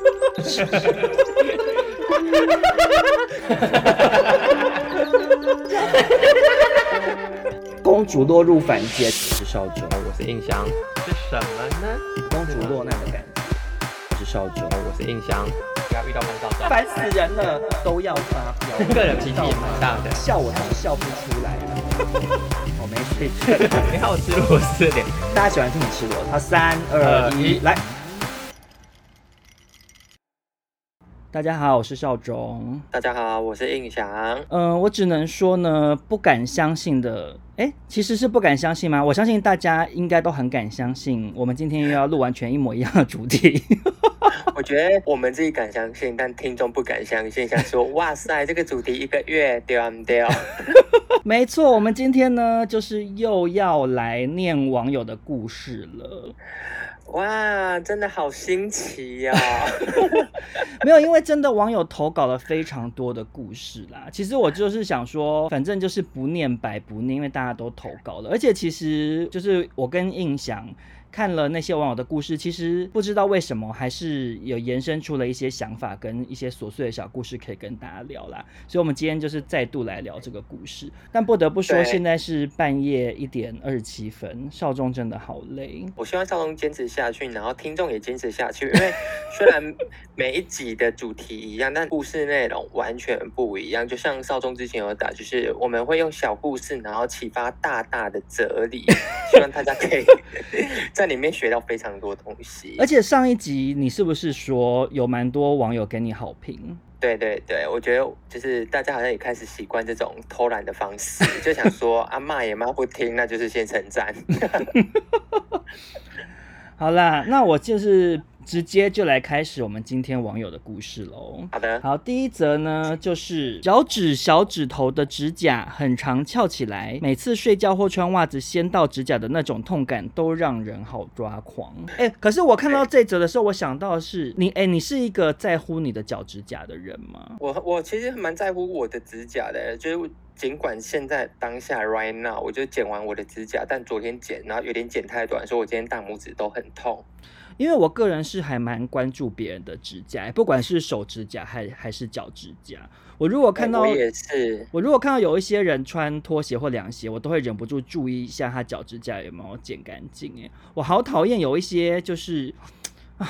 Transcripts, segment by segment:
公主落入凡间，我是少主，我是印象，是什么呢？公主落难的感觉。我是少主，我是印象，不要遇到烦躁，烦死人了，都要发飙。个人脾气也蛮大的，笑我是笑不出来了。我没事，你好吃螺丝脸，大家喜欢听你吃螺。好，三二一，来。大家好，我是少中。大家好，我是印翔。嗯、呃，我只能说呢，不敢相信的，哎，其实是不敢相信吗？我相信大家应该都很敢相信。我们今天又要录完全一模一样的主题。我觉得我们自己敢相信，但听众不敢相信，想说哇塞，这个主题一个月掉不掉？没错，我们今天呢，就是又要来念网友的故事了。哇，真的好新奇呀、哦！没有，因为真的网友投稿了非常多的故事啦。其实我就是想说，反正就是不念白不念，因为大家都投稿了，而且其实就是我跟印象。看了那些网友的故事，其实不知道为什么，还是有延伸出了一些想法跟一些琐碎的小故事可以跟大家聊啦。所以，我们今天就是再度来聊这个故事。但不得不说，现在是半夜一点二十七分，少中真的好累。我希望少中坚持下去，然后听众也坚持下去。因为虽然每一集的主题一样，但故事内容完全不一样。就像少中之前有打，就是我们会用小故事，然后启发大大的哲理，希望大家可以。在里面学到非常多东西，而且上一集你是不是说有蛮多网友给你好评？对对对，我觉得就是大家好像也开始习惯这种偷懒的方式，就想说 啊骂也骂不听，那就是先称赞。好啦，那我就是。直接就来开始我们今天网友的故事喽。好的，好，第一则呢，就是脚趾小指头的指甲很长翘起来，每次睡觉或穿袜子掀到指甲的那种痛感都让人好抓狂。哎、欸，可是我看到这则的时候，我想到的是你，哎、欸，你是一个在乎你的脚趾甲的人吗？我我其实蛮在乎我的指甲的，就是尽管现在当下 right now，我就剪完我的指甲，但昨天剪，然后有点剪太短，所以我今天大拇指都很痛。因为我个人是还蛮关注别人的指甲，不管是手指甲还还是脚指甲。我如果看到，我也是，我如果看到有一些人穿拖鞋或凉鞋，我都会忍不住注意一下他脚指甲有没有剪干净。哎，我好讨厌有一些就是啊，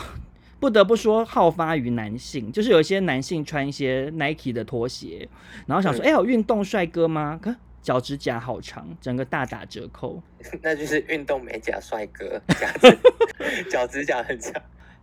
不得不说好发于男性，就是有一些男性穿一些 Nike 的拖鞋，然后想说，哎、嗯，有运动帅哥吗？可脚趾甲好长，整个大打折扣，那就是运动美甲帅哥，脚趾甲很长。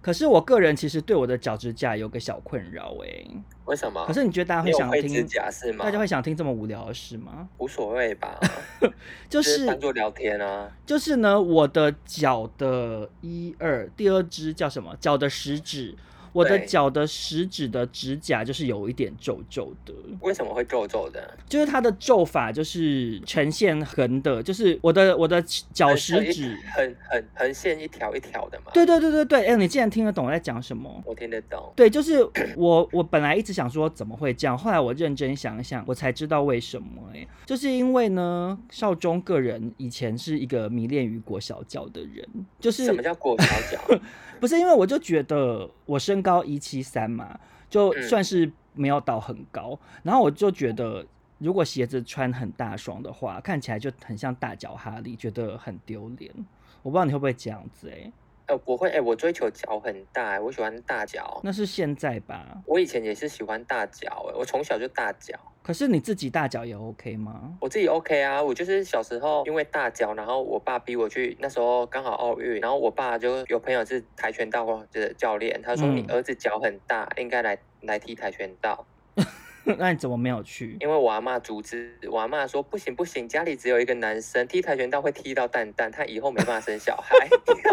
可是我个人其实对我的脚趾甲有个小困扰，哎，为什么？可是你觉得大家会想听指甲是吗？大家会想听这么无聊的事吗？无所谓吧，就是当做聊天啊。就是呢，我的脚的一二第二只叫什么？脚的食指。我的脚的食指的指甲就是有一点皱皱的，为什么会皱皱的？就是它的皱法就是呈现横的，就是我的我的脚食指横横横线一条一条的嘛。对对对对对，哎、欸，你竟然听得懂我在讲什么？我听得懂。对，就是我 我本来一直想说怎么会这样，后来我认真想一想，我才知道为什么、欸。哎，就是因为呢，少中个人以前是一个迷恋于裹小脚的人，就是什么叫裹小脚？不是因为我就觉得我身高一七三嘛，就算是没有到很高，嗯，然后我就觉得如果鞋子穿很大双的话，看起来就很像大脚哈利，觉得很丢脸。我不知道你会不会这样子哎，欸。呃，不会，哎，我追求脚很大，我喜欢大脚。那是现在吧？我以前也是喜欢大脚，哎，我从小就大脚。可是你自己大脚也 OK 吗？我自己 OK 啊，我就是小时候因为大脚，然后我爸逼我去，那时候刚好奥运，然后我爸就有朋友是跆拳道的教练，他说你儿子脚很大，嗯、应该来来踢跆拳道。那你怎么没有去？因为我阿妈阻止，我阿妈说不行不行，家里只有一个男生，踢跆拳道会踢到蛋蛋，他以后没办法生小孩。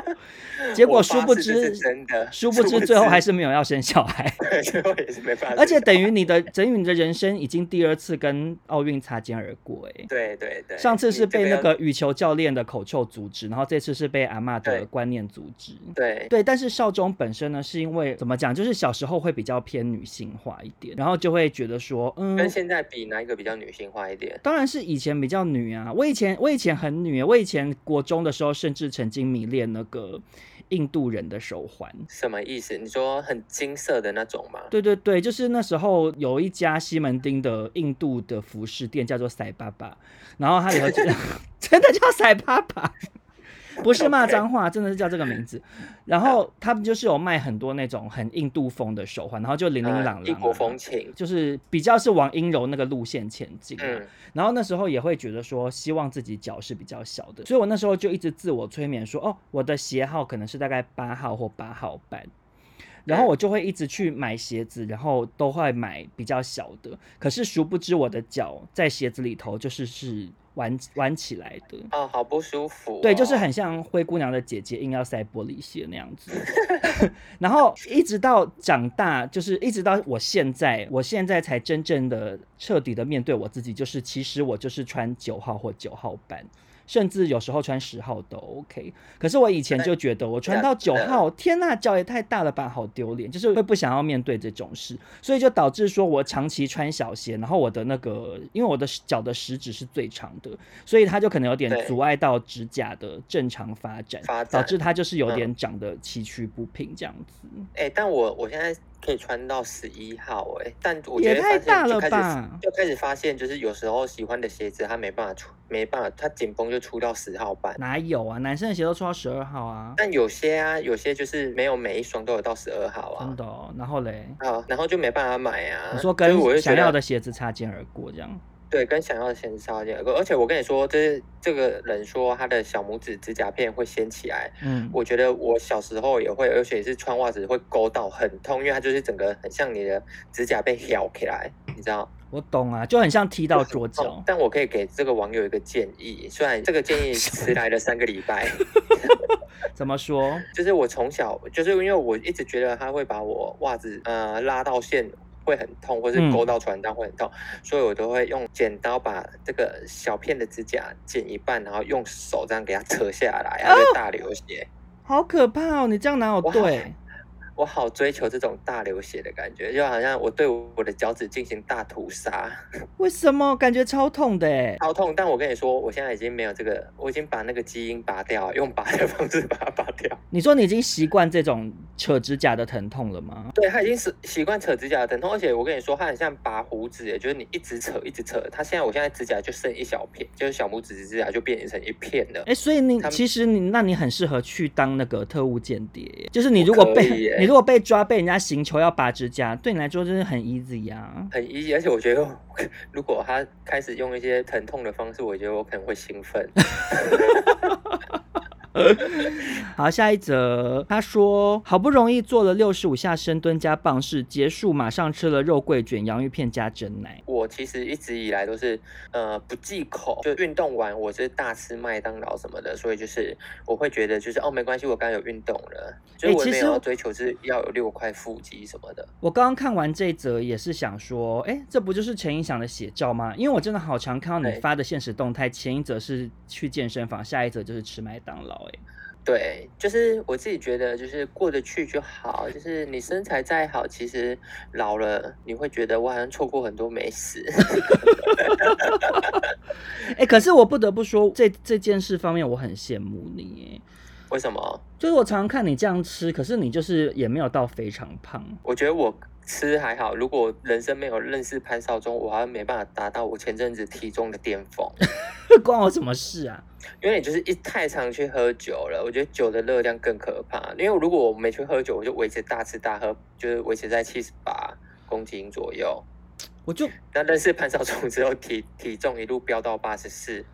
结果殊不知真的，殊不知最后还是没有要生小孩。对，最后也是没办法。而且等于你的，等于你的人生已经第二次跟奥运擦肩而过，哎。对对对。上次是被那个羽球教练的口臭阻止，然后这次是被阿妈的观念阻止。对对，但是少中本身呢，是因为怎么讲，就是小时候会比较偏女性化一点，然后就会觉得说，嗯，跟现在比哪一个比较女性化一点？当然是以前比较女啊，我以前我以前很女，我以前国中的时候甚至曾经迷恋那个印度人的手环。什么意思？你说很金色的那种吗？对对对，就是那时候有一家西门町的印度的服饰店叫做塞巴巴，然后它里头就 真的叫塞巴巴。不是骂脏话，真的是叫这个名字。然后他们就是有卖很多那种很印度风的手环，然后就琳琳琅琅，异国风情，就是比较是往阴柔那个路线前进。嗯，然后那时候也会觉得说，希望自己脚是比较小的，所以我那时候就一直自我催眠说，哦，我的鞋号可能是大概八号或八号半。然后我就会一直去买鞋子，然后都会买比较小的。可是殊不知我的脚在鞋子里头就是是弯弯起来的。哦，好不舒服哦。对，就是很像灰姑娘的姐姐硬要塞玻璃鞋那样子。然后一直到长大，就是一直到我现在，我现在才真正的彻底的面对我自己，就是其实我就是穿九号或九号半。甚至有时候穿十号都 OK，可是我以前就觉得我穿到九号，天呐，脚也太大了吧，好丢脸，就是会不想要面对这种事，所以就导致说我长期穿小鞋，然后我的那个，因为我的脚的食指是最长的，所以它就可能有点阻碍到指甲的正常发展，导致它就是有点长得崎岖不平这样子。哎、欸，但我我现在。可以穿到十一号哎、欸，但我觉得也太大了吧！就开始发现，就是有时候喜欢的鞋子，它没办法出，没办法，它紧绷就出到十号半。哪有啊？男生的鞋都出到十二号啊。但有些啊，有些就是没有每一双都有到十二号啊。真的、哦？然后嘞？啊，然后就没办法买啊。你说跟我想要的鞋子擦肩而过这样。对，跟想要的鞋子差点，而且我跟你说，这是这个人说他的小拇指指甲片会掀起来。嗯，我觉得我小时候也会，而且是穿袜子会勾到很痛，因为它就是整个很像你的指甲被咬起来，你知道？我懂啊，就很像踢到桌角。但我可以给这个网友一个建议，虽然这个建议 迟来了三个礼拜。怎么说？就是我从小就是因为我一直觉得他会把我袜子呃拉到线。会很痛，或是勾到传单会很痛，嗯，所以我都会用剪刀把这个小片的指甲剪一半，然后用手这样给它 扯下来，然后就大流血。好可怕哦！你这样哪有对？我好追求这种大流血的感觉，就好像我对我的脚趾进行大屠杀。为什么？感觉超痛的哎，超痛！但我跟你说，我现在已经没有这个，我已经把那个基因拔掉，用拔的方式把它拔掉。你说你已经习惯这种扯指甲的疼痛了吗？对，他已经是习惯扯指甲的疼痛，而且我跟你说，他很像拔胡子，就是你一直扯，一直扯。他现在，我现在指甲就剩一小片，就是小拇指指甲就变成一片了。哎，所以你其实你，那你很适合去当那个特务间谍，就是你如果被。你如果被抓，被人家行球要拔指甲，对你来说真的很 easy、啊，很 easy。而且我觉得，如果他开始用一些疼痛的方式，我觉得我可能会兴奋。好，下一则，他说好不容易做了六十五下深蹲加棒式，结束马上吃了肉桂卷、洋芋片加蒸奶。我其实一直以来都是呃不忌口，就运动完我是大吃麦当劳什么的，所以就是我会觉得就是哦没关系，我刚刚有运动了，所以我没有要追求是要有六块腹肌什么的。我刚刚看完这一则也是想说，哎，这不就是陈胤翔的写照吗？因为我真的好常看到你发的现实动态，前一则是去健身房，下一则就是吃麦当劳。对，就是我自己觉得，就是过得去就好。就是你身材再好，其实老了你会觉得我好像错过很多美食。哎、欸，可是我不得不说，这这件事方面我很羡慕你。为什么？就是我常常看你这样吃，可是你就是也没有到非常胖。我觉得我。吃还好，如果人生没有认识潘少忠，我好像没办法达到我前阵子体重的巅峰。关我什么事啊？因为你就是一太常去喝酒了，我觉得酒的热量更可怕。因为如果我没去喝酒，我就维持大吃大喝，就是维持在七十八公斤左右。我就那认识潘少忠之后，体体重一路飙到八十四。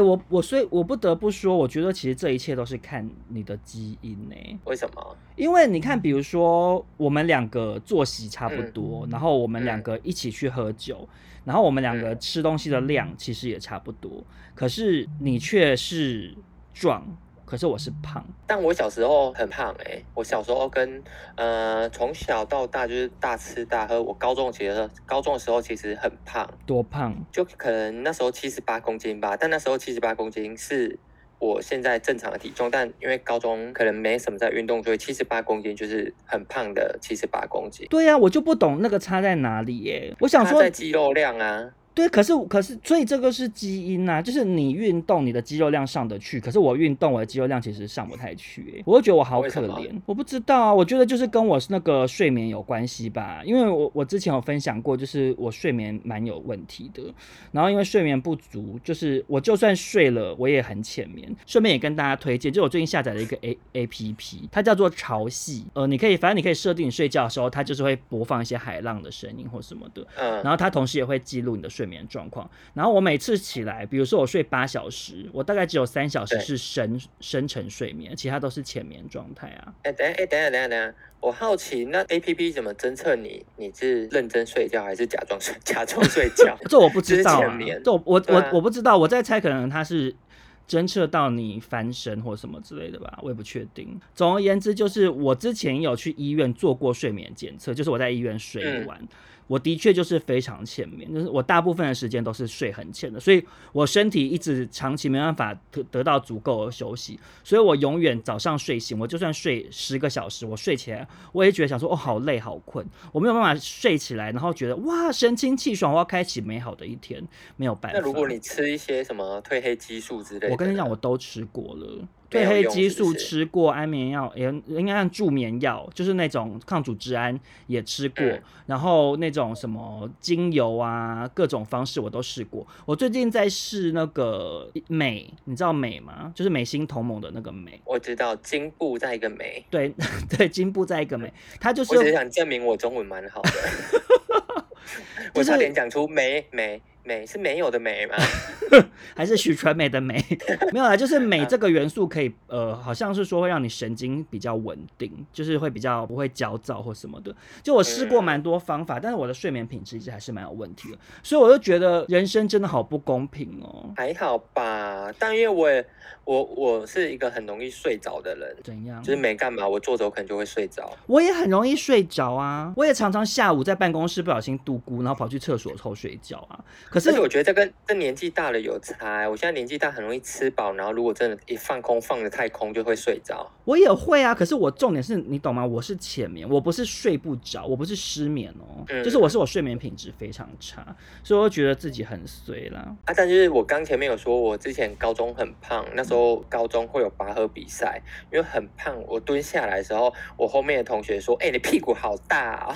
我我所以我不得不说，我觉得其实这一切都是看你的基因呢。为什么？因为你看，比如说我们两个作息差不多，嗯、然后我们两个一起去喝酒，嗯、然后我们两个吃东西的量其实也差不多，嗯、可是你却是壮。可是我是胖，但我小时候很胖哎、欸，我小时候跟呃从小到大就是大吃大喝。我高中其实高中的时候其实很胖，多胖？就可能那时候七十八公斤吧。但那时候七十八公斤是我现在正常的体重，但因为高中可能没什么在运动，所以七十八公斤就是很胖的七十八公斤。对呀、啊，我就不懂那个差在哪里耶、欸。我想说在肌肉量啊。对，可是可是，所以这个是基因呐、啊，就是你运动，你的肌肉量上得去，可是我运动，我的肌肉量其实上不太去、欸，我就觉得我好可怜。我不知道啊，我觉得就是跟我那个睡眠有关系吧，因为我我之前有分享过，就是我睡眠蛮有问题的，然后因为睡眠不足，就是我就算睡了，我也很浅眠。顺便也跟大家推荐，就我最近下载了一个 A A P P，它叫做潮汐，呃，你可以反正你可以设定你睡觉的时候，它就是会播放一些海浪的声音或什么的，嗯，然后它同时也会记录你的睡眠状况。然后我每次起来，比如说我睡八小时，我大概只有三小时是深深沉睡眠，其他都是浅眠状态啊。哎，等下，哎，等下，等下，等下，我好奇，那 A P P 怎么侦测你你是认真睡觉还是假装睡假装睡觉？这我不知道啊，这我我我我不知道，我在猜，可能它是。侦测到你翻身或什么之类的吧，我也不确定。总而言之，就是我之前有去医院做过睡眠检测，就是我在医院睡完。嗯我的确就是非常浅眠，就是我大部分的时间都是睡很浅的，所以我身体一直长期没办法得得到足够的休息，所以我永远早上睡醒，我就算睡十个小时，我睡起来我也觉得想说哦，好累好困，我没有办法睡起来，然后觉得哇神清气爽，我要开启美好的一天，没有办法。那如果你吃一些什么褪黑激素之类的，我跟你讲，我都吃过了。褪黑激素吃过，安眠药也应该按助眠药，就是那种抗组织胺也吃过，嗯，然后那种什么精油啊，各种方式我都试过。我最近在试那个美，你知道美吗？就是美心同盟的那个美。我知道，金布在一个美。对 对，金布在一个美，它就是。我只是想证明我中文蛮好的。我差点讲出镁镁。镁是没有的美吗？还是许传美的美？没有啦，就是美 这个元素可以，呃，好像是说会让你神经比较稳定，就是会比较不会焦躁或什么的。就我试过蛮多方法，嗯，但是我的睡眠品质一直还是蛮有问题的，所以我就觉得人生真的好不公平哦。还好吧，但因为我也我我是一个很容易睡着的人，怎样？就是没干嘛，我坐着我可能就会睡着。我也很容易睡着啊，我也常常下午在办公室不小心度孤，然后跑去厕所偷睡觉啊。可是我觉得这跟这年纪大了有差，欸。我现在年纪大，很容易吃饱，然后如果真的一放空放的太空，就会睡着。我也会啊，可是我重点是你懂吗？我是浅眠，我不是睡不着，我不是失眠哦，嗯，就是我是我睡眠品质非常差，所以我觉得自己很衰啦。啊，但是我刚前面有说，我之前高中很胖，那时候高中会有拔河比赛，因为很胖，我蹲下来的时候，我后面的同学说：“哎，欸，你屁股好大哦。”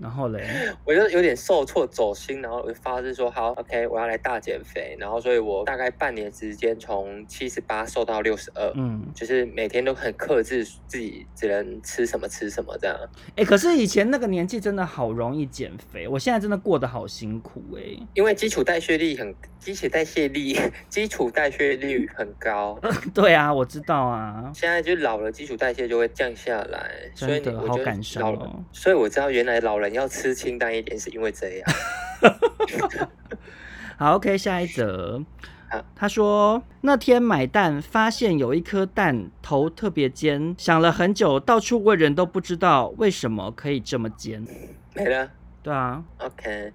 然后嘞，我就有点受挫走心，然后我就发誓说：“好，OK。”我要来大减肥，然后所以我大概半年时间从七十八瘦到六十二，嗯，就是每天都很克制自己，只能吃什么吃什么这样。哎、欸，可是以前那个年纪真的好容易减肥，我现在真的过得好辛苦哎、欸，因为基础代谢率很，基础代谢率，基础代谢率很高。对啊，我知道啊，现在就老了，基础代谢就会降下来，所以我好感伤哦。所以我知道原来老人要吃清淡一点，是因为这样。好，OK，下一则。他说那天买蛋，发现有一颗蛋头特别尖，想了很久，到处问人都不知道为什么可以这么尖。没了。对啊。OK。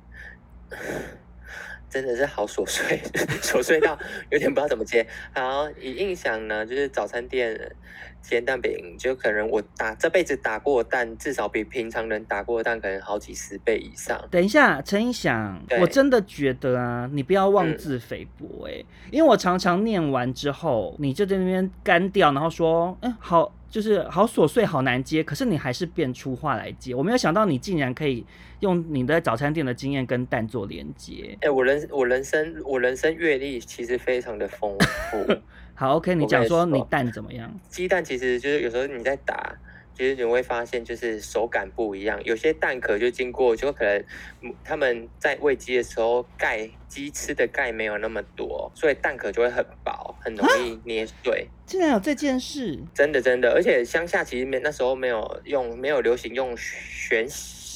真的是好琐碎，琐碎到有点不知道怎么接。好，以印象呢，就是早餐店煎蛋饼，就可能我打这辈子打过蛋，至少比平常人打过蛋可能好几十倍以上。等一下，陈胤翔，我真的觉得啊，你不要妄自菲薄哎、欸嗯，因为我常常念完之后，你就在那边干掉，然后说，嗯、欸，好。就是好琐碎，好难接，可是你还是变出话来接。我没有想到你竟然可以用你的早餐店的经验跟蛋做连接。哎、欸，我人我人生我人生阅历其实非常的丰富。好，OK，你讲说你蛋怎么样？鸡蛋其实就是有时候你在打。其实你会发现，就是手感不一样。有些蛋壳就经过，就可能他们在喂鸡的时候，钙鸡吃的钙没有那么多，所以蛋壳就会很薄，很容易捏碎。竟然有这件事？真的真的，而且乡下其实没那时候没有用，没有流行用旋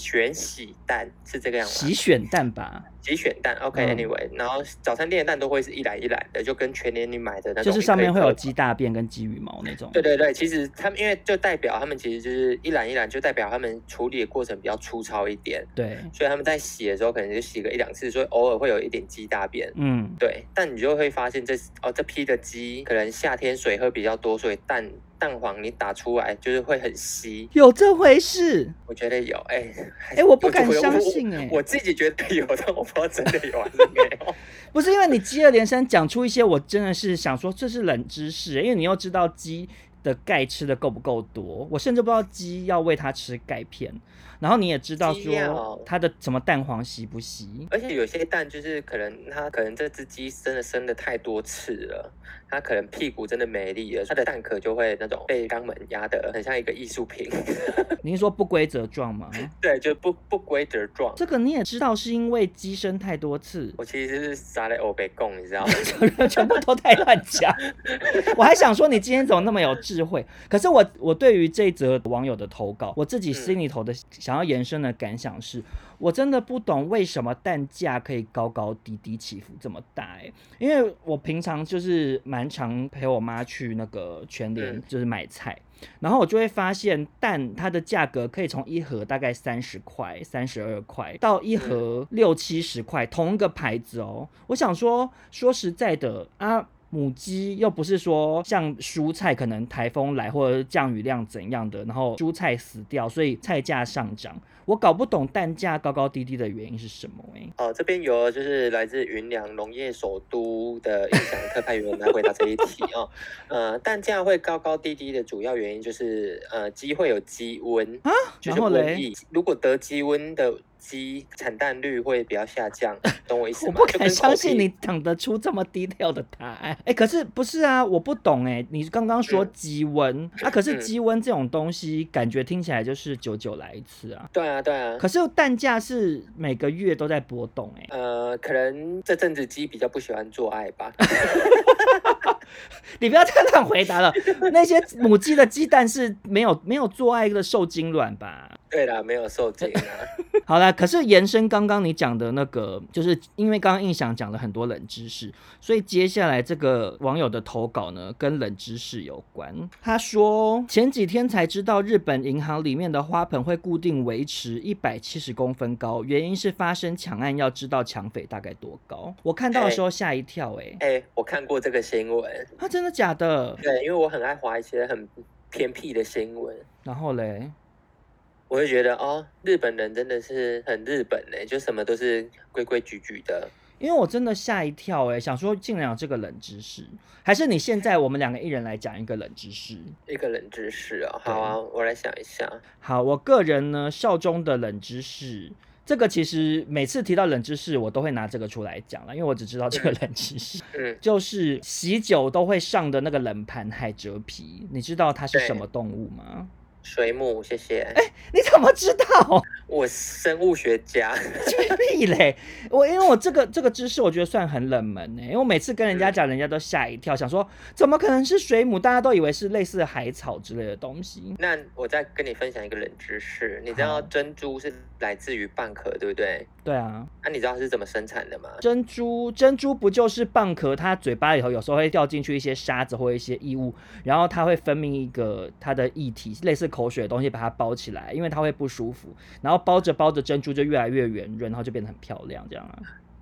旋洗蛋，是这个样子。洗选蛋吧。即选蛋，OK，Anyway，、然后早餐店的蛋都会是一篮一篮的，就跟全年你买的那种，就是上面会有鸡大便跟鸡羽毛那种。对对对，其实他们因为就代表他们其实就是一篮一篮，就代表他们处理的过程比较粗糙一点。对，所以他们在洗的时候可能就洗个一两次，所以偶尔会有一点鸡大便。嗯，对。但你就会发现这哦这批的鸡可能夏天水喝比较多，所以蛋。蛋黄你打出来就是会很稀，有这回事？我觉得有，哎、欸、哎、欸，我不敢相信哎、欸，我自己觉得有，但我不知道真的有还是没有。不是因为你接二连三讲出一些，我真的是想说这是冷知识，因为你又知道鸡的钙吃的够不够多，我甚至不知道鸡要喂它吃钙片。然后你也知道说它的什么蛋黄稀不稀，而且有些蛋就是可能它可能这只鸡生的生的太多次了，它可能屁股真的没力了，它的蛋壳就会那种被肛门压的很像一个艺术品。您是说不规则状吗？对，就不不规则状。这个你也知道是因为鸡生太多次。我其实是撒在欧北贡，你知道吗？全部都太乱讲。我还想说你今天怎么那么有智慧？可是我我对于这则网友的投稿，我自己心里头的。嗯想要延伸的感想是，我真的不懂为什么蛋价可以高高低低起伏这么大诶，因为我平常就是蛮常陪我妈去那个全联，就是买菜，然后我就会发现蛋它的价格可以从一盒大概三十块、三十二块到一盒六七十块，同一个牌子哦。我想说，说实在的啊。母鸡又不是说像蔬菜可能台风来或者降雨量怎样的，然后蔬菜死掉，所以菜价上涨。我搞不懂蛋价高高低低的原因是什么哎、欸。哦，这边有就是来自云梁农业首都的印象特派员来回答这一题哦。呃，蛋价会高高低低的主要原因就是呃鸡会有鸡瘟啊，就是瘟疫。如果得鸡瘟的。鸡产蛋率会比较下降，懂我意思吗？我不敢相信你讲得出这么低调的答案。哎、欸，可是不是啊？我不懂哎、欸。你刚刚说鸡瘟、嗯、啊，可是鸡瘟这种东西，感觉听起来就是久久来一次啊。对啊，对啊。可是蛋价是每个月都在波动哎、欸。呃，可能这阵子鸡比较不喜欢做爱吧。你不要这样回答了。那些母鸡的鸡蛋是没有没有做爱的受精卵吧？对啦，没有受精啊。好啦，可是延伸刚刚你讲的那个，就是因为刚刚印象讲了很多冷知识，所以接下来这个网友的投稿呢，跟冷知识有关。他说前几天才知道日本银行里面的花盆会固定维持一百七十公分高，原因是发生抢案要知道抢匪大概多高。我看到的时候吓一跳、欸，哎、欸、哎，我看过这个新闻，啊，真的假的？对，因为我很爱划一些很偏僻的新闻。然后嘞？我就觉得哦，日本人真的是很日本呢，就什么都是规规矩矩的。因为我真的吓一跳哎，想说竟然有这个冷知识，还是你现在我们两个一人来讲一个冷知识？一个冷知识哦，好啊，我来想一想。好，我个人呢，少中的冷知识，这个其实每次提到冷知识，我都会拿这个出来讲了，因为我只知道这个冷知识，嗯，就是喜酒都会上的那个冷盘海蜇皮，你知道它是什么动物吗？水母，谢谢。哎、欸，你怎么知道？我生物学家。屁嘞！我因为我这个这个知识，我觉得算很冷门呢。因为我每次跟人家讲，人家都吓一跳，嗯，想说怎么可能是水母？大家都以为是类似海草之类的东西。那我再跟你分享一个冷知识，你知道珍珠是来自于蚌壳，对不对？对啊。那、啊、你知道它是怎么生产的吗？珍珠，珍珠不就是蚌壳？它嘴巴里头有时候会掉进去一些沙子或一些异物，然后它会分泌一个它的液体，类似。口水的东西把它包起来，因为它会不舒服，然后包着包着珍珠就越来越圆润，然后就变得很漂亮，这样啊？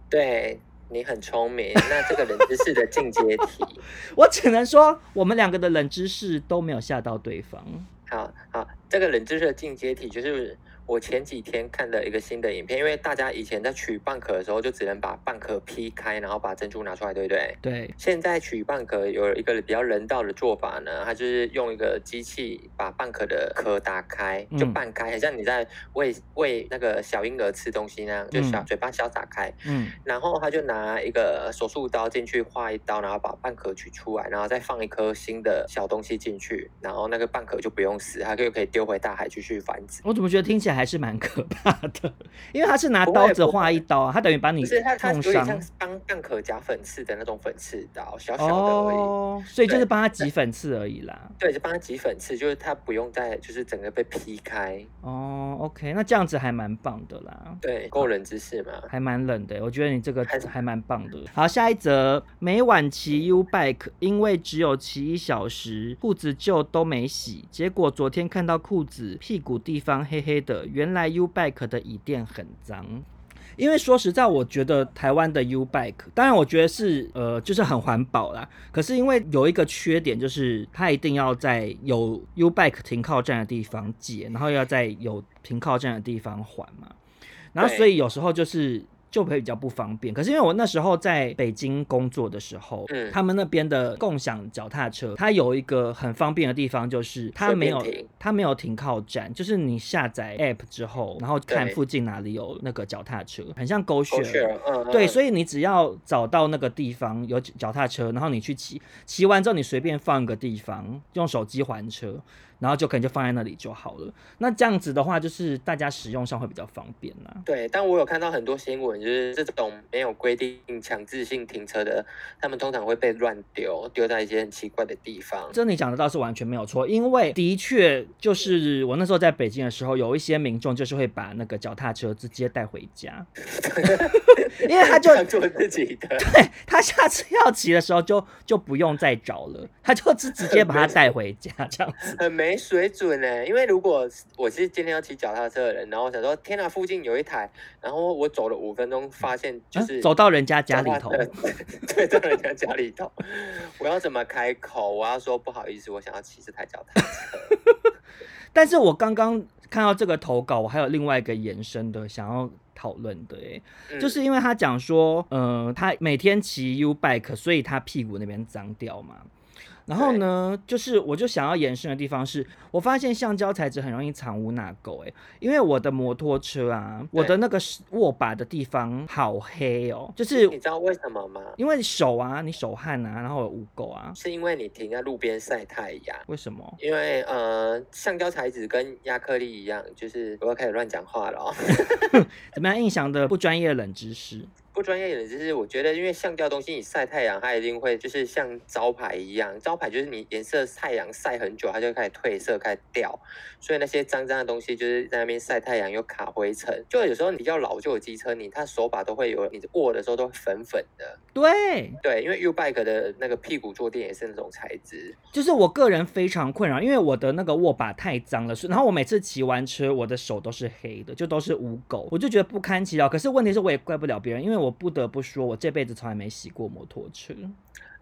对，你很聪明。那这个冷知识的进阶题，我只能说我们两个的冷知识都没有吓到对方。好好，这个冷知识的进阶题就是。我前几天看了一个新的影片，因为大家以前在取蚌壳的时候，就只能把蚌壳劈开，然后把珍珠拿出来，对不对？对。现在取蚌壳有一个比较人道的做法呢，它就是用一个机器把蚌壳的壳打开，就半开，很像你在喂喂那个小婴儿吃东西那样，就小嘴巴小打开。嗯。然后他就拿一个手术刀进去划一刀，然后把蚌壳取出来，然后再放一颗新的小东西进去，然后那个蚌壳就不用死，它就可以丢回大海继续繁殖。我怎么觉得听起来？还是蛮可怕的，因为他是拿刀子划一刀啊，他等于把你弄伤。是他他有点像帮蛋壳夹粉刺的那种粉刺刀，小小的而已，哦、所以就是帮他挤粉刺而已啦。对，就帮他挤粉刺，就是他不用再就是整个被劈开。哦，OK，那这样子还蛮棒的啦。对，够冷知识嘛？还蛮冷的，我觉得你这个还还蛮棒的。好，下一则，每晚骑 U bike，因为只有骑一小时，裤子就都没洗，结果昨天看到裤子屁股地方黑黑的。原来 U Bike 的椅垫很脏，因为说实在，我觉得台湾的 U Bike，当然我觉得是呃，就是很环保啦。可是因为有一个缺点，就是它一定要在有 U Bike 停靠站的地方借，然后要在有停靠站的地方还嘛。然后所以有时候就是。就会比较不方便。可是因为我那时候在北京工作的时候，嗯，他们那边的共享脚踏车，它有一个很方便的地方，就是它没有它没有停靠站，就是你下载 App 之后，然后看附近哪里有那个脚踏车，很像 GoShare，嗯，对，所以你只要找到那个地方有脚踏车，然后你去骑，骑完之后你随便放一个地方，用手机还车。然后就可能就放在那里就好了。那这样子的话，就是大家使用上会比较方便啦。对，但我有看到很多新闻，就是这种没有规定强制性停车的，他们通常会被乱丢，丢在一些很奇怪的地方。这你讲的倒是完全没有错，因为的确就是我那时候在北京的时候，有一些民众就是会把那个脚踏车直接带回家，因为他就做自己的。对，他下次要骑的时候就就不用再找了，他就直直接把它带回家，这样子很没。没水准呢，因为如果我是今天要骑脚踏车的人，然后我想说天哪，附近有一台，然后我走了五分钟，发现就是、啊、走到人家家里头，对，到人家家里头，我要怎么开口？我要说不好意思，我想要骑这台脚踏车。但是我刚刚看到这个投稿，我还有另外一个延伸的想要讨论的，哎、嗯，就是因为他讲说，嗯、呃，他每天骑 U bike，所以他屁股那边脏掉嘛。然后呢，就是我就想要延伸的地方是，我发现橡胶材质很容易藏污纳垢，哎，因为我的摩托车啊，我的那个握把的地方好黑哦，就是你知道为什么吗？因为手啊，你手汗啊，然后有污垢啊，是因为你停在路边晒太阳。为什么？因为呃，橡胶材质跟亚克力一样，就是我要开始乱讲话了哦。怎么样？印象的不专业冷知识。不专业的就是，我觉得因为橡胶东西，你晒太阳，它一定会就是像招牌一样，招牌就是你颜色太阳晒很久，它就开始褪色，开始掉。所以那些脏脏的东西就是在那边晒太阳又卡灰尘，就有时候你比较老旧的机车，你它手把都会有，你握的时候都会粉粉的。对对，因为 U bike 的那个屁股坐垫也是那种材质。就是我个人非常困扰，因为我的那个握把太脏了，然后我每次骑完车，我的手都是黑的，就都是污垢，我就觉得不堪其扰。可是问题是我也怪不了别人，因为我不得不说，我这辈子从来没洗过摩托车。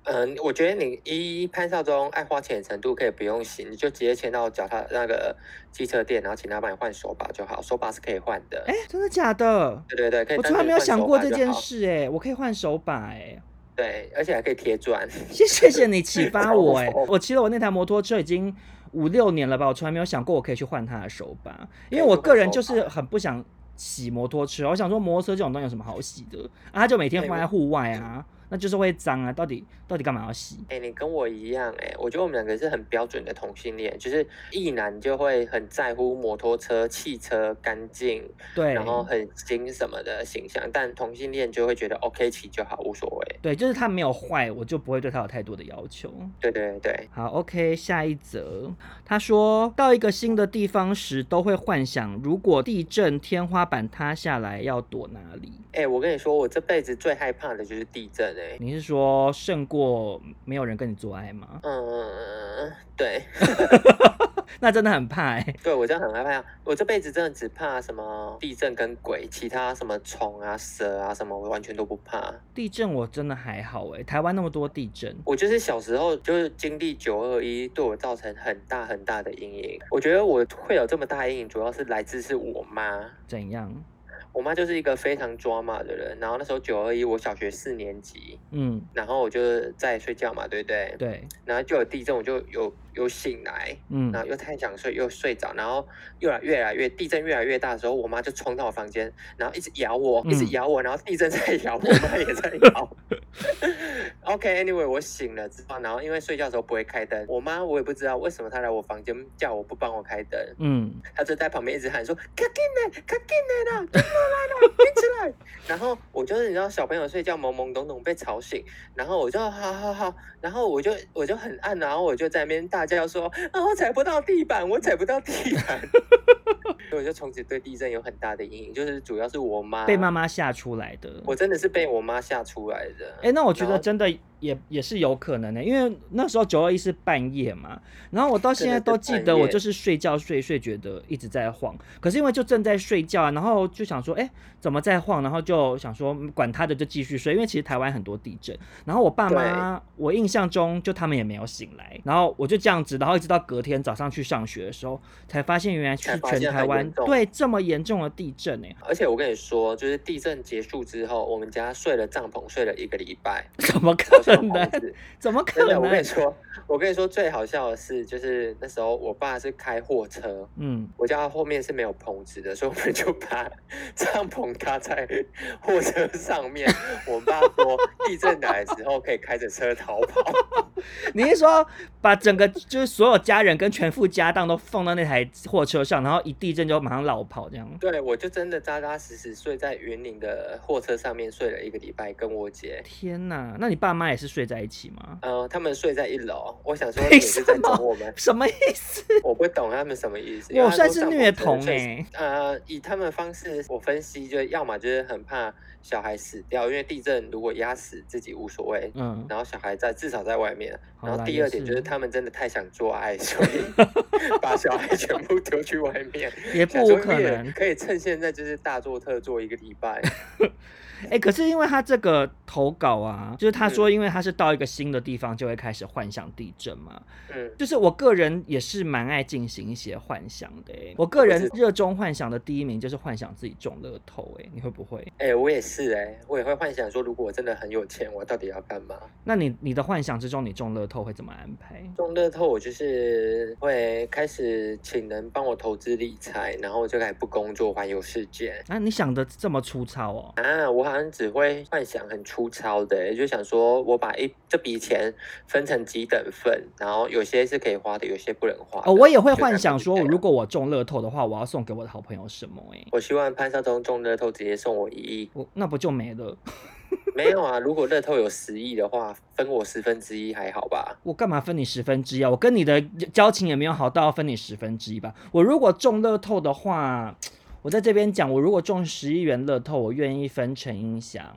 嗯，我觉得你依潘少忠爱花钱的程度，可以不用洗，你就直接牵到脚踏那个机车店，然后请他帮你换手把就好，手把是可以换的。哎、欸，真的假的？对对对，我从来没有想过这件事、欸，哎，我可以换手把、欸，哎，对，而且还可以贴砖。谢谢谢你启发 我、欸，哎，我骑了我那台摩托车已经五六年了吧，我从来没有想过我可以去换它的手把，因为我个人就是很不想洗摩托车，我想说摩托车这种东西有什么好洗的啊？他就每天放在户外啊。那就是会脏啊！到底到底干嘛要洗？哎、欸，你跟我一样哎、欸，我觉得我们两个是很标准的同性恋，就是异男就会很在乎摩托车、汽车干净，对，然后很新什么的形象，但同性恋就会觉得 OK 骑就好，无所谓。对，就是他没有坏，我就不会对他有太多的要求。对对对，好，OK，下一则，他说到一个新的地方时，都会幻想如果地震天花板塌下来要躲哪里。哎、欸，我跟你说，我这辈子最害怕的就是地震。你是说胜过没有人跟你做爱吗？嗯，对，那真的很怕哎。对，我真的很害怕，我这辈子真的只怕什么地震跟鬼，其他什么虫啊、蛇啊什么，我完全都不怕。地震我真的还好哎，台湾那么多地震，我就是小时候就是经历九二一，对我造成很大很大的阴影。我觉得我会有这么大阴影，主要是来自是我妈。怎样？我妈就是一个非常抓马的人，然后那时候九二一，我小学四年级，嗯，然后我就在睡觉嘛，对不对？对，然后就有地震，我就有。有醒来，嗯，然后又太想睡，又睡着，然后越来越来越地震越来越大的时候，我妈就冲到我房间，然后一直咬我，嗯、一直咬我，然后地震在咬，我妈也在 咬。OK，Anyway，、okay, 我醒了之后，然后因为睡觉的时候不会开灯，我妈我也不知道为什么她来我房间叫我不帮我开灯，嗯，她就在旁边一直喊说：“快进来，快进来了，灯来了，闭起来。”然后我就是你知道小朋友睡觉懵懵懂懂被吵醒，然后我就好好好，然后我就我就很暗，然后我就在那边大。大家要说啊，我踩不到地板，我踩不到地板，所以我就从此对地震有很大的阴影。就是主要是我妈被妈妈吓出来的，我真的是被我妈吓出来的。哎、欸，那我觉得真的也也是有可能的，因为那时候九二一是半夜嘛，然后我到现在都记得，我就是睡觉睡睡觉得一直在晃，可是因为就正在睡觉，啊然后就想说，哎，怎么在晃？然后就想说，管他的，就继续睡。因为其实台湾很多地震，然后我爸妈，我印象中就他们也没有醒来，然后我就这样子，然后一直到隔天早上去上学的时候，才发现原来是全台湾对这么严重的地震哎。而且我跟你说，就是地震结束之后，我们家睡了帐篷睡了一个礼拜，怎么可能？怎么可能？我跟你说，我跟你说最好笑的是，就是那时候我爸是开货车，嗯，我家后面是没有棚子的，所以我们就把 帐篷搭在货车上面。我爸说地震来的时候可以开着车逃跑。你是说把整个就是所有家人跟全副家当都放到那台货车上，然后一地震就马上老跑这样？对，我就真的扎扎实实睡在云林的货车上面睡了一个礼拜，跟我姐。天哪，那你爸妈也是睡在一起吗？嗯、呃，他们睡在一楼。我想说你是在找我们，什么意思？我不懂他们什么意思。我算是虐童哎、欸。呃，以他们的方式，我分析就要么就是很怕小孩死掉，因为地震如果压死自己无所谓，嗯，然后小孩在至少在外面。然后第二点就是他们真的太想做爱，所以 把小孩全部丢去外面，也不可能。可以趁现在就是大做特做一个礼拜。哎、欸，可是因为他这个投稿啊，就是他说，因为他是到一个新的地方就会开始幻想地震嘛。嗯，就是我个人也是蛮爱进行一些幻想的。哎，我个人热衷幻想的第一名就是幻想自己中乐透。哎，你会不会？哎、欸，我也是。哎，我也会幻想说，如果我真的很有钱，我到底要干嘛？那你你的幻想之中，你中乐透会怎么安排？中乐透，我就是会开始请人帮我投资理财，然后就开始不工作，环游世界。啊，你想的这么粗糙哦？啊，我。好像只会幻想很粗糙的，也就想说我把一这笔钱分成几等份，然后有些是可以花的，有些不能花。哦，我也会幻想说，如果我中乐透的话，我要送给我的好朋友什么？哎，我希望潘少忠中乐透直接送我一亿，我那不就没了？没有啊，如果乐透有十亿的话，分我十分之一还好吧？我干嘛分你十分之一啊？我跟你的交情也没有好到要分你十分之一吧？我如果中乐透的话。我在这边讲，我如果中十亿元乐透，我愿意分成音响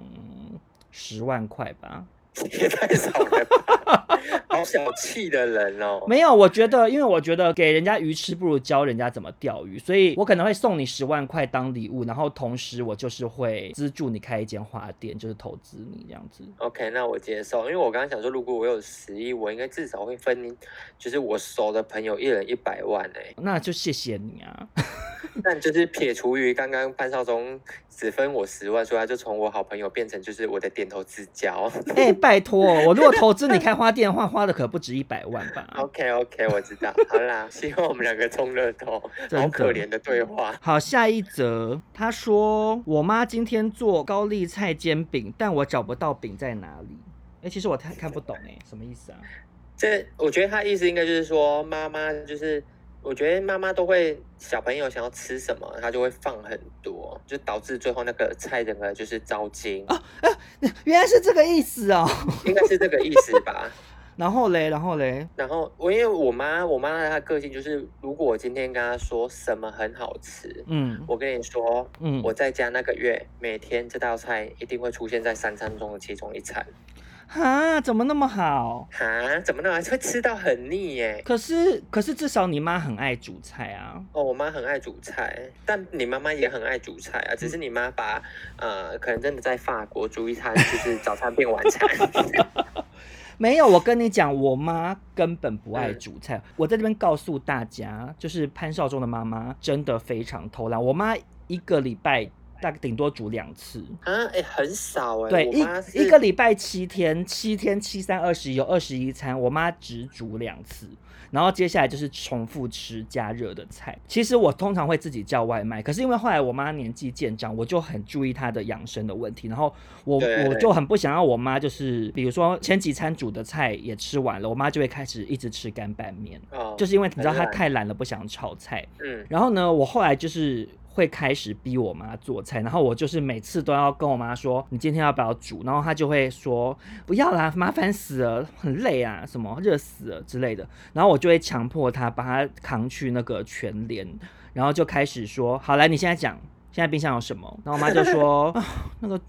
十万块吧。也 太少了吧，好小气的人哦。没有，我觉得，因为我觉得给人家鱼吃不如教人家怎么钓鱼，所以我可能会送你十万块当礼物，然后同时我就是会资助你开一间花店，就是投资你这样子。OK，那我接受，因为我刚刚想说，如果我有十亿，我应该至少会分，就是我熟的朋友一人一百万哎。那就谢谢你啊。但就是撇除于刚刚潘少忠只分我十万，所以他就从我好朋友变成就是我的点头之交。哎、欸，拜托，我如果投资你开花店的话，花的可不止一百万吧？OK OK，我知道。好啦，希望我们两个中乐透。好可怜的对话。好，下一则，他说我妈今天做高丽菜煎饼，但我找不到饼在哪里。哎、欸，其实我太看不懂哎，什么意思啊？这我觉得他意思应该就是说妈妈就是。我觉得妈妈都会，小朋友想要吃什么，她就会放很多，就导致最后那个菜整个就是糟精啊，啊！原来是这个意思哦，应该是这个意思吧。然后嘞，然后嘞，然后我因为我妈，我妈她个性就是，如果我今天跟她说什么很好吃，嗯，我跟你说，嗯，我在家那个月每天这道菜一定会出现在三餐中的其中一餐。啊，怎么那么好？啊，怎么那么会吃到很腻耶？可是，可是至少你妈很爱煮菜啊。哦，我妈很爱煮菜，但你妈妈也很爱煮菜啊。只是你妈把呃，可能真的在法国煮一餐，就是早餐变晚餐。没有，我跟你讲，我妈根本不爱煮菜。嗯、我在这边告诉大家，就是潘少忠的妈妈真的非常偷懒。我妈一个礼拜。大概顶多煮两次啊，哎、欸，很少哎、欸。对，一一个礼拜七天，七天七三二十一，有二十一餐，我妈只煮两次，然后接下来就是重复吃加热的菜。其实我通常会自己叫外卖，可是因为后来我妈年纪渐长，我就很注意她的养生的问题，然后我我就很不想要我妈就是，比如说前几餐煮的菜也吃完了，我妈就会开始一直吃干拌面，哦、就是因为你知道她太懒了，不想炒菜。嗯，然后呢，我后来就是。会开始逼我妈做菜，然后我就是每次都要跟我妈说，你今天要不要煮？然后她就会说不要啦，麻烦死了，很累啊，什么热死了之类的。然后我就会强迫她把她扛去那个全联，然后就开始说，好来，你现在讲，现在冰箱有什么？然后我妈就说啊，那个。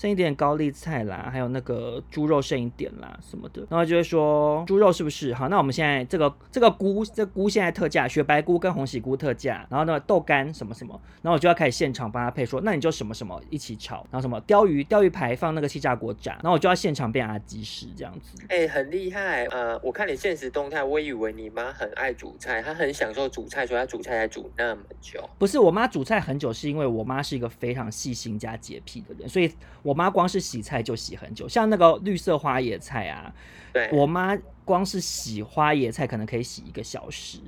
剩一点高丽菜啦，还有那个猪肉剩一点啦什么的，然后就会说猪肉是不是？好，那我们现在这个这个菇，这菇现在特价，雪白菇跟红喜菇特价，然后呢豆干什么什么，然后我就要开始现场帮他配说，那你就什么什么一起炒，然后什么鯛鱼鯛鱼排放那个气炸锅炸，然后我就要现场变阿基师这样子。哎、欸，很厉害，呃，我看你现实动态，我以为你妈很爱煮菜，她很享受煮菜，所以她煮菜才煮那么久。不是，我妈煮菜很久，是因为我妈是一个非常细心加洁癖的人，所以我妈光是洗菜就洗很久。像那个绿色花野菜啊，对，我妈光是洗花野菜可能可以洗一个小时，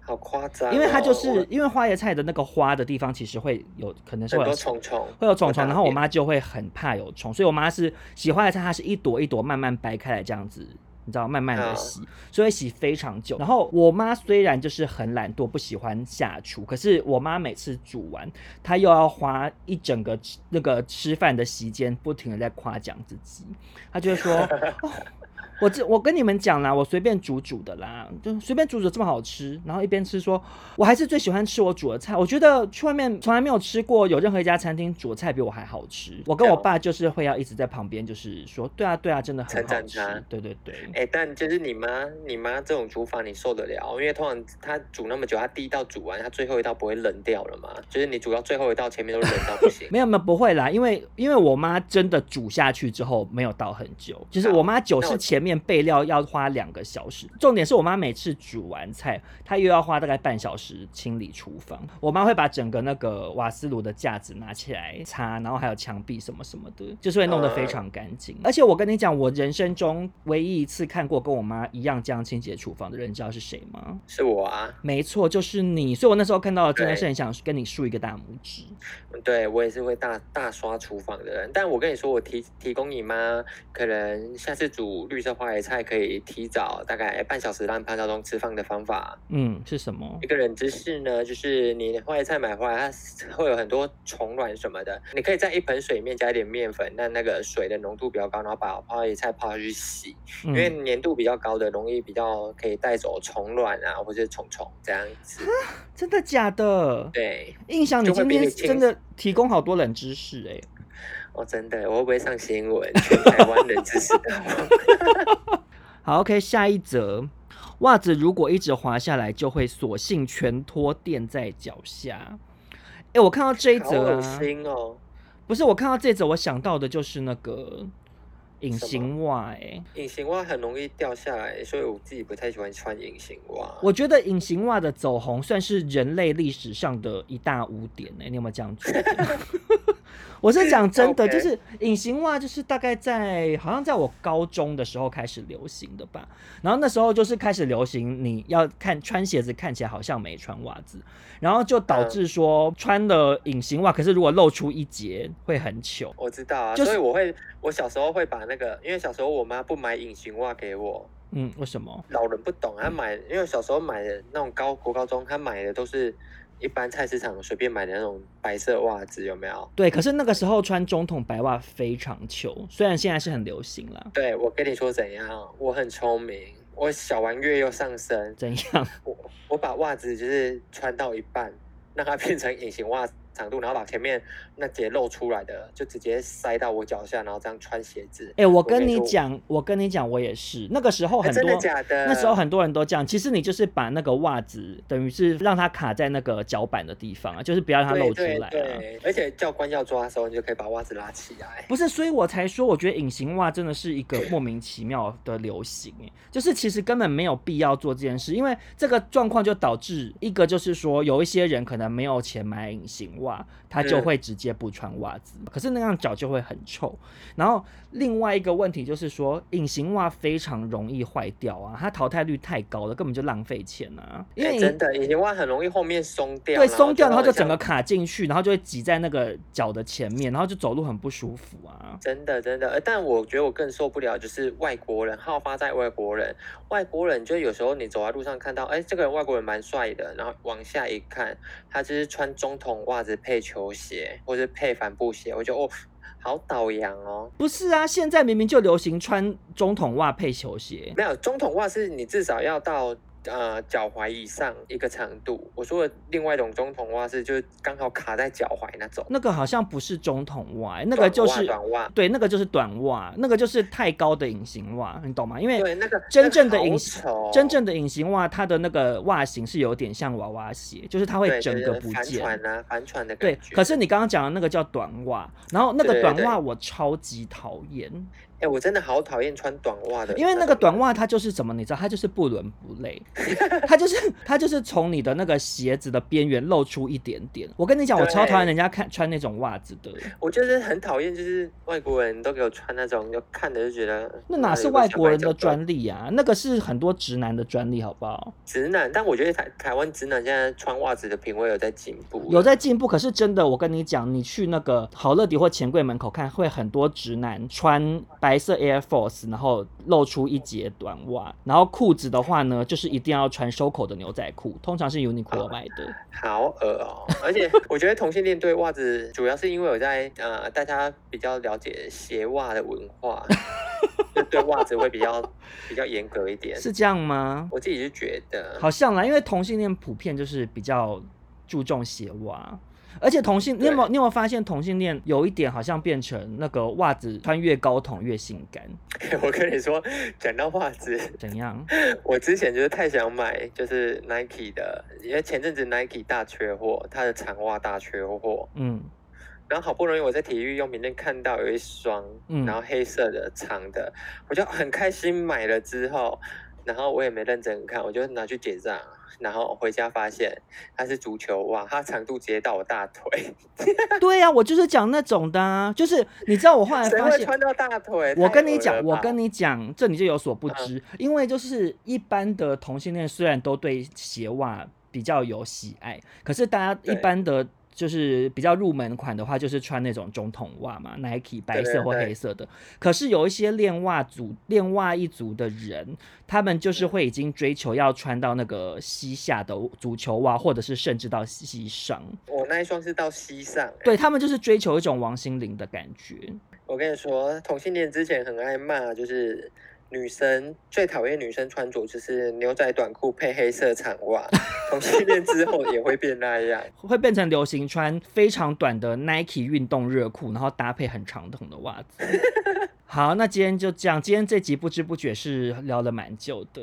好夸张、哦。因为它就是因为花椰菜的那个花的地方，其实会有可能是会有虫虫，会有虫虫，然后我妈就会很怕有虫，所以我妈是洗花椰菜，它是一朵一朵慢慢掰开来这样子。你知道，慢慢的洗，所以洗非常久。然后我妈虽然就是很懒惰，不喜欢下厨，可是我妈每次煮完，她又要花一整个那个吃饭的时间，不停的在夸奖自己。她就会说。哦 我这我跟你们讲啦，我随便煮煮的啦，就随便煮煮这么好吃，然后一边吃说，我还是最喜欢吃我煮的菜。我觉得去外面从来没有吃过有任何一家餐厅煮的菜比我还好吃。我跟我爸就是会要一直在旁边，就是说，对啊对啊，真的很好吃。对对对。哎、欸，但就是你妈你妈这种煮法你受得了？因为通常她煮那么久，她第一道煮完，她最后一道不会冷掉了嘛？就是你煮到最后一道，前面都冷到不行。没有没有不会啦，因为因为我妈真的煮下去之后没有倒很久，就是我妈酒是前面。备料要花两个小时，重点是我妈每次煮完菜，她又要花大概半小时清理厨房。我妈会把整个那个瓦斯炉的架子拿起来擦，然后还有墙壁什么什么的，就是会弄得非常干净。而且我跟你讲，我人生中唯一一次看过跟我妈一样这样清洁厨房的人，你知道是谁吗？是我啊，没错，就是你。所以我那时候看到了，真的是很想跟你竖一个大拇指。对，我也是会大大刷厨房的人，但我跟你说，我提提供你妈，可能下次煮绿色。花椰菜可以提早大概半小时让潘少忠吃饭的方法，嗯，是什么？一个冷知识呢，就是你花椰菜买回来，它会有很多虫卵什么的，你可以在一盆水里面加一点面粉，让那个水的浓度比较高，然后把花椰菜泡下去洗，嗯、因为粘度比较高的，容易比较可以带走虫卵啊，或者是虫虫这样子。真的假的？对，印象你今天真的提供好多冷知识哎、欸。哦，真的，我会不会上新闻？全台湾人支持的。好，OK，下一则，袜子如果一直滑下来，就会索性全脱垫在脚下。哎，我看到这一则心哦！不是，我看到这则，我想到的就是那个隐形袜。哎，隐形袜很容易掉下来，所以我自己不太喜欢穿隐形袜。我觉得隐形袜的走红算是人类历史上的一大污点。哎，你有没有这样觉得？我是讲真的，就是隐形袜，就是大概在好像在我高中的时候开始流行的吧。然后那时候就是开始流行，你要看穿鞋子看起来好像没穿袜子，然后就导致说穿了隐形袜，可是如果露出一截会很糗。我知道啊，所以我会，我小时候会把那个，因为小时候我妈不买隐形袜给我。嗯，为什么？老人不懂，他买，因为小时候买的那种高国高中，他买的都是。一般菜市场随便买的那种白色袜子有没有？对，可是那个时候穿中筒白袜非常糗，虽然现在是很流行了。对，我跟你说怎样，我很聪明，我小玩月又上身。怎样？我我把袜子就是穿到一半，让它变成隐形袜子。长度，然后把前面那节露出来的就直接塞到我脚下，然后这样穿鞋子。哎、欸，我跟你讲，我跟你讲，我也是。那个时候很多，欸、真的假的？那时候很多人都这样。其实你就是把那个袜子，等于是让它卡在那个脚板的地方啊，就是不要让它露出来啊。而且教官要抓的时候，你就可以把袜子拉起来。不是，所以我才说，我觉得隐形袜真的是一个莫名其妙的流行。哎，就是其实根本没有必要做这件事，因为这个状况就导致一个就是说，有一些人可能没有钱买隐形袜，他就。会直接不穿袜子，可是那样脚就会很臭。然后另外一个问题就是说，隐形袜非常容易坏掉啊，它淘汰率太高了，根本就浪费钱啊。因为、欸、真的隐形袜很容易后面松掉，对，松掉然后就整个卡进去，然后就会挤在那个脚的前面，然后就走路很不舒服啊。真的真的，但我觉得我更受不了就是外国人，好发在外国人，外国人就有时候你走在路上看到，哎，这个人外国人蛮帅的，然后往下一看，他就是穿中筒袜子配球鞋。或者配帆布鞋，我觉得哦，好倒洋哦。不是啊，现在明明就流行穿中筒袜配球鞋。没有，中筒袜是你至少要到呃脚踝以上一个长度。我说的另外一种中筒袜是就是刚好卡在脚踝那种。那个好像不是中筒袜，那个就是短袜。对，那个就是短袜，那个就是太高的隐形袜，你懂吗？因为对那个真正的隐形、那个、真正的隐形袜，它的那个袜型是有点像娃娃鞋，就是它会整个不见。啊，帆船的感觉。对，可是你刚刚讲的那个叫短袜，然后那个短袜我超级讨厌。哎、欸，我真的好讨厌穿短袜的，因为那个短袜它就是什么，你知道，它就是不伦不类，它就是它就是从你的那个鞋子的边缘露出一点点。我跟你讲，我超讨厌人家看穿那种袜子的。我就是很讨厌，就是外国人都给我穿那种，就看着就觉得那哪是外国人的专利啊？那个是很多直男的专利，好不好？直男，但我觉得台台湾直男现在穿袜子的品味有在进步，有在进步。可是真的，我跟你讲，你去那个好乐迪或钱柜门口看，会很多直男穿。白色 Air Force，然后露出一截短袜，然后裤子的话呢，就是一定要穿收口的牛仔裤，通常是 Uniqlo 买的。好恶哦！而且我觉得同性恋对袜子，主要是因为我在呃，大家比较了解鞋袜的文化，就对袜子会比较比较严格一点。是这样吗？我自己是觉得，好像啦，因为同性恋普遍就是比较注重鞋袜。而且同性，你有没有你有没有发现同性恋有一点好像变成那个袜子穿越高筒越性感？我跟你说，讲到袜子怎样？我之前就是太想买，就是 Nike 的，因为前阵子 Nike 大缺货，它的长袜大缺货。嗯。然后好不容易我在体育用品店看到有一双，嗯，然后黑色的长的，我就很开心买了之后。然后我也没认真看，我就拿去结账，然后回家发现它是足球袜，它长度直接到我大腿。对呀、啊，我就是讲那种的、啊，就是你知道我后来发现穿到大腿。我跟你讲，我跟你讲，这你就有所不知，嗯、因为就是一般的同性恋虽然都对鞋袜比较有喜爱，可是大家一般的。就是比较入门款的话，就是穿那种中筒袜嘛，Nike 白色或黑色的。对对对。可是有一些练袜组、练袜一族的人，他们就是会已经追求要穿到那个膝下的足球袜，或者是甚至到膝上。我那一双是到膝上。对，他们就是追求一种王心凌的感觉。我跟你说，同性恋之前很爱骂，就是。女生最讨厌女生穿着就是牛仔短裤配黑色长袜，同性恋之后也会变那样，会变成流行穿非常短的 Nike 运动热裤，然后搭配很长筒的袜子。好，那今天就这样，今天这集不知不觉是聊了蛮久的。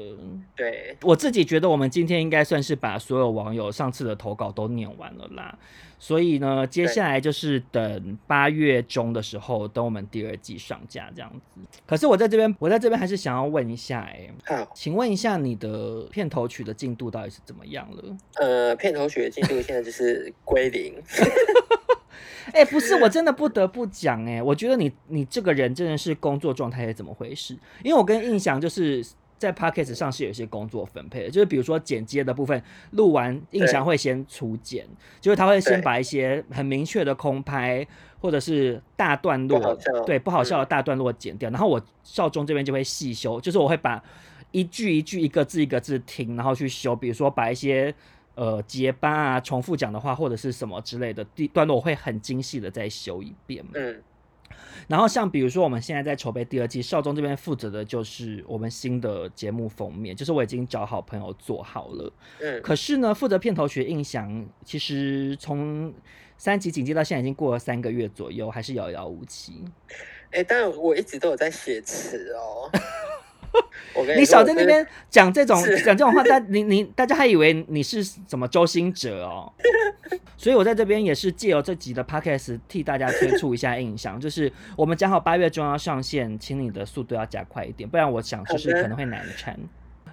对，我自己觉得我们今天应该算是把所有网友上次的投稿都念完了啦。所以呢，接下来就是等八月中的时候，等我们第二季上架这样子。可是我在这边，我在这边还是想要问一下、欸，哎，好，请问一下你的片头曲的进度到底是怎么样了？呃，片头曲的进度现在就是归零。哎、欸，不是，我真的不得不讲，哎，我觉得你你这个人真的是工作状态是怎么回事？因为我跟印象就是。在 Podcast 上是有一些工作分配的，就是比如说剪接的部分，录完印象会先初剪，就是他会先把一些很明确的空拍或者是大段落，对不好笑的大段落剪掉，然后我少中这边就会细修，就是我会把一句一句、一个字一个字听，然后去修，比如说把一些呃结巴啊、重复讲的话或者是什么之类的段落，我会很精细的再修一遍。嗯。然后像比如说我们现在在筹备第二季，少中这边负责的就是我们新的节目封面，就是我已经找好朋友做好了。嗯。可是呢，负责片头曲印象，其实从三级警戒到现在已经过了三个月左右，还是遥遥无期。哎、欸，但我一直都有在写词哦。你少在那边讲这种讲这种话，大你你大家还以为你是什么周星哲哦，所以我在这边也是借由这集的 podcast 替大家催促一下印象，就是我们讲好八月中要上线，请你的速度要加快一点，不然我想就是可能会难缠。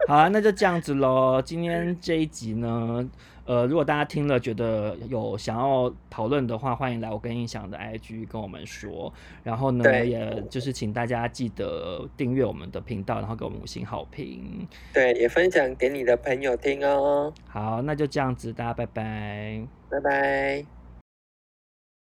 好啊，那就这样子喽。今天这一集呢，呃，如果大家听了觉得有想要讨论的话，欢迎来我跟印象的 IG 跟我们说。然后呢，也就是请大家记得订阅我们的频道，然后给我们五星好评。对，也分享给你的朋友听哦。好，那就这样子，大家拜拜，拜拜。